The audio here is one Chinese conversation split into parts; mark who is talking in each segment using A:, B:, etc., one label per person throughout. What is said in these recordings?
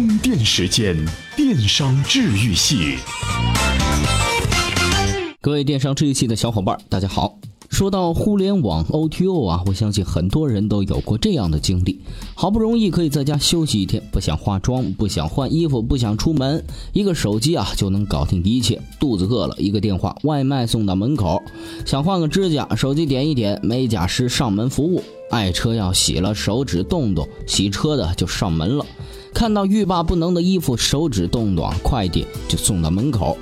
A: 充电时间，电商治愈系。
B: 各位电商治愈系的小伙伴，大家好。说到互联网 O2O 啊，我相信很多人都有过这样的经历：好不容易可以在家休息一天，不想化妆，不想换衣服，不想出门，一个手机啊就能搞定一切。肚子饿了，一个电话，外卖送到门口；想换个指甲，手机点一点，美甲师上门服务；爱车要洗了，手指动动，洗车的就上门了；看到欲罢不能的衣服，手指动动，快递就送到门口。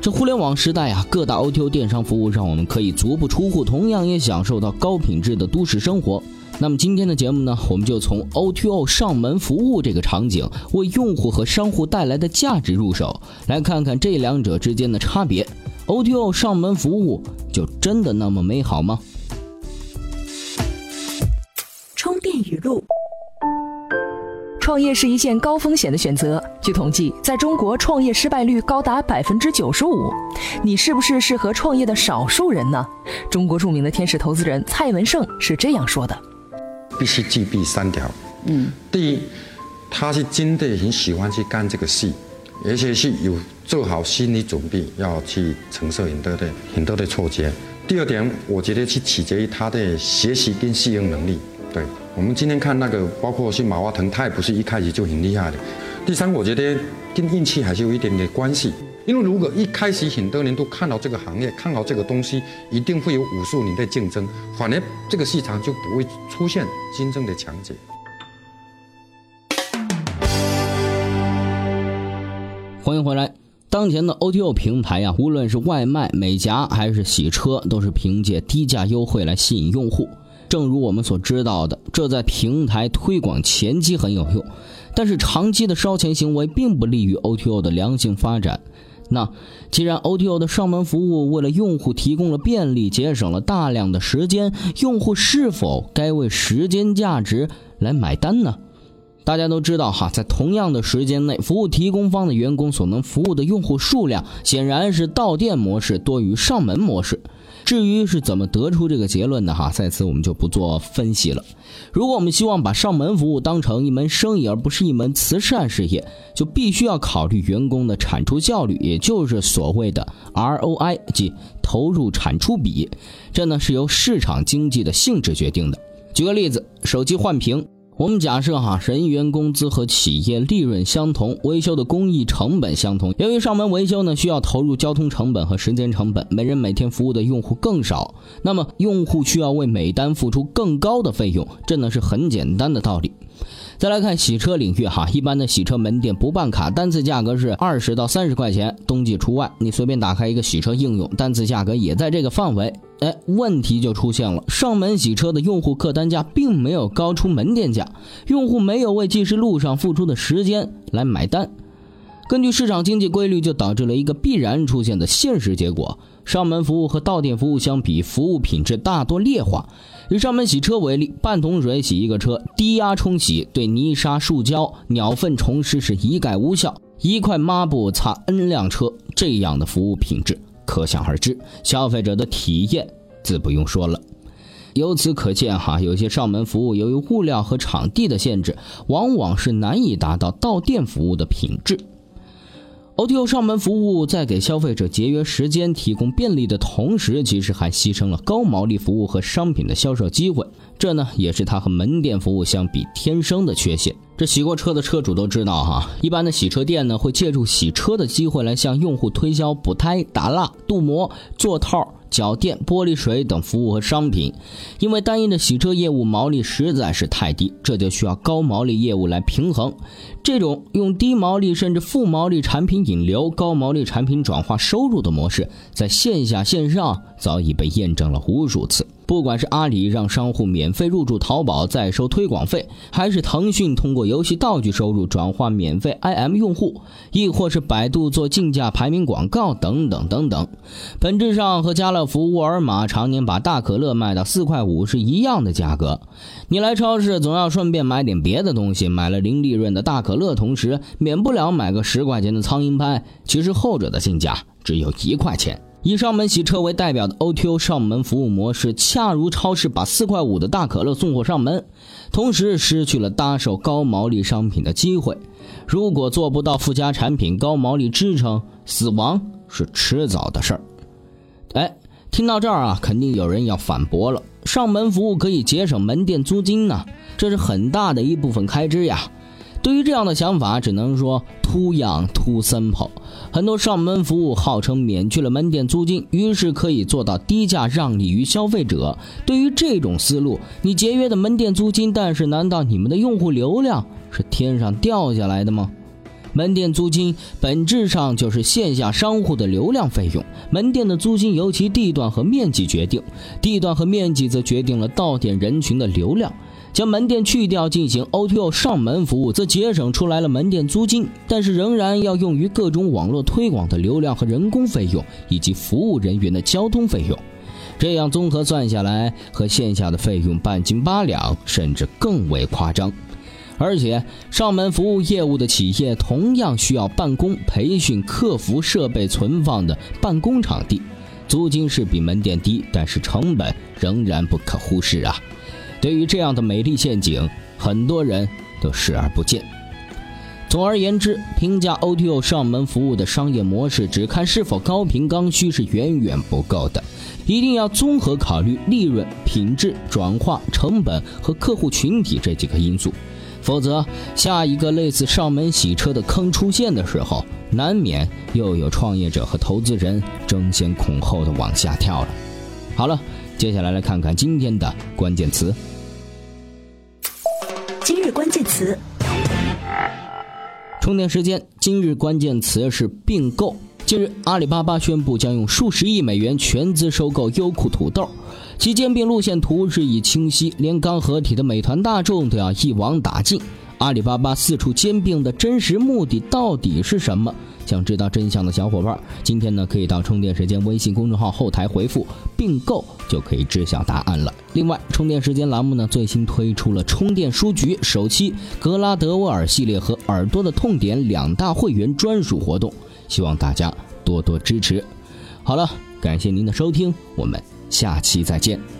B: 这互联网时代啊，各大 O2O 电商服务让我们可以足不出户，同样也享受到高品质的都市生活。那么今天的节目呢，我们就从 O2O 上门服务这个场景为用户和商户带来的价值入手，来看看这两者之间的差别。O2O 上门服务就真的那么美好吗？
C: 充电语录。创业是一件高风险的选择。据统计，在中国创业失败率高达百分之九十五。你是不是适合创业的少数人呢？中国著名的天使投资人蔡文胜是这样说的：
D: 必须具备三条。嗯，第一，他是真的很喜欢去干这个事，而且是有做好心理准备要去承受很多的很多的挫折。第二点，我觉得是取决于他的学习跟适应能力。对。我们今天看那个，包括是马化腾，他也不是一开始就很厉害的。第三，我觉得跟运气还是有一点点关系。因为如果一开始很多人都看到这个行业，看好这个东西，一定会有无数人的竞争，反而这个市场就不会出现真正的强者。
B: 欢迎回来。当前的 O T O 平台呀，无论是外卖、美甲还是洗车，都是凭借低价优惠来吸引用户。正如我们所知道的，这在平台推广前期很有用，但是长期的烧钱行为并不利于 O T O 的良性发展。那既然 O T O 的上门服务为了用户提供了便利，节省了大量的时间，用户是否该为时间价值来买单呢？大家都知道哈，在同样的时间内，服务提供方的员工所能服务的用户数量显然是到店模式多于上门模式。至于是怎么得出这个结论的哈，在此我们就不做分析了。如果我们希望把上门服务当成一门生意，而不是一门慈善事业，就必须要考虑员工的产出效率，也就是所谓的 ROI，即投入产出比。这呢是由市场经济的性质决定的。举个例子，手机换屏。我们假设哈，人员工资和企业利润相同，维修的工艺成本相同。由于上门维修呢，需要投入交通成本和时间成本，每人每天服务的用户更少，那么用户需要为每单付出更高的费用，这呢是很简单的道理。再来看洗车领域哈，一般的洗车门店不办卡，单次价格是二十到三十块钱，冬季除外。你随便打开一个洗车应用，单次价格也在这个范围。哎，问题就出现了，上门洗车的用户客单价并没有高出门店价，用户没有为计时路上付出的时间来买单。根据市场经济规律，就导致了一个必然出现的现实结果：上门服务和到店服务相比，服务品质大多劣化。以上门洗车为例，半桶水洗一个车，低压冲洗对泥沙、树胶、鸟粪、虫虱是一概无效，一块抹布擦 N 辆车，这样的服务品质可想而知，消费者的体验自不用说了。由此可见，哈，有些上门服务由于物料和场地的限制，往往是难以达到到店服务的品质。Oto 上门服务在给消费者节约时间、提供便利的同时，其实还牺牲了高毛利服务和商品的销售机会。这呢，也是它和门店服务相比天生的缺陷。这洗过车的车主都知道哈，一般的洗车店呢，会借助洗车的机会来向用户推销补胎、打蜡、镀膜、座套。脚垫、玻璃水等服务和商品，因为单一的洗车业务毛利实在是太低，这就需要高毛利业务来平衡。这种用低毛利甚至负毛利产品引流、高毛利产品转化收入的模式，在线下线上早已被验证了无数次。不管是阿里让商户免费入驻淘宝再收推广费，还是腾讯通过游戏道具收入转化免费 IM 用户，亦或是百度做竞价排名广告等等等等，本质上和家乐福、沃尔玛常年把大可乐卖到四块五是一样的价格。你来超市总要顺便买点别的东西，买了零利润的大可乐，同时免不了买个十块钱的苍蝇拍，其实后者的进价只有一块钱。以上门洗车为代表的 O2O 上门服务模式，恰如超市把四块五的大可乐送货上门。同时失去了搭售高毛利商品的机会。如果做不到附加产品高毛利支撑，死亡是迟早的事儿。哎，听到这儿啊，肯定有人要反驳了：上门服务可以节省门店租金呢，这是很大的一部分开支呀。对于这样的想法，只能说 too young too simple。很多上门服务号称免去了门店租金，于是可以做到低价让利于消费者。对于这种思路，你节约的门店租金，但是难道你们的用户流量是天上掉下来的吗？门店租金本质上就是线下商户的流量费用，门店的租金由其地段和面积决定，地段和面积则决定了到店人群的流量。将门店去掉，进行 O2O 上门服务，则节省出来了门店租金，但是仍然要用于各种网络推广的流量和人工费用，以及服务人员的交通费用。这样综合算下来，和线下的费用半斤八两，甚至更为夸张。而且，上门服务业务的企业同样需要办公、培训、客服、设备存放的办公场地，租金是比门店低，但是成本仍然不可忽视啊。对于这样的美丽陷阱，很多人都视而不见。总而言之，评价 O T O 上门服务的商业模式，只看是否高频刚需是远远不够的，一定要综合考虑利润、品质、转化成本和客户群体这几个因素，否则下一个类似上门洗车的坑出现的时候，难免又有创业者和投资人争先恐后的往下跳了。好了，接下来来看看今天的关键词。
E: 今日关键词：
B: 充电时间。今日关键词是并购。近日，阿里巴巴宣布将用数十亿美元全资收购优酷土豆，其兼并路线图日益清晰，连刚合体的美团、大众都要一网打尽。阿里巴巴四处兼并的真实目的到底是什么？想知道真相的小伙伴，今天呢可以到充电时间微信公众号后台回复“并购”，就可以知晓答案了。另外，充电时间栏目呢最新推出了充电书局首期格拉德沃尔系列和耳朵的痛点两大会员专属活动，希望大家多多支持。好了，感谢您的收听，我们下期再见。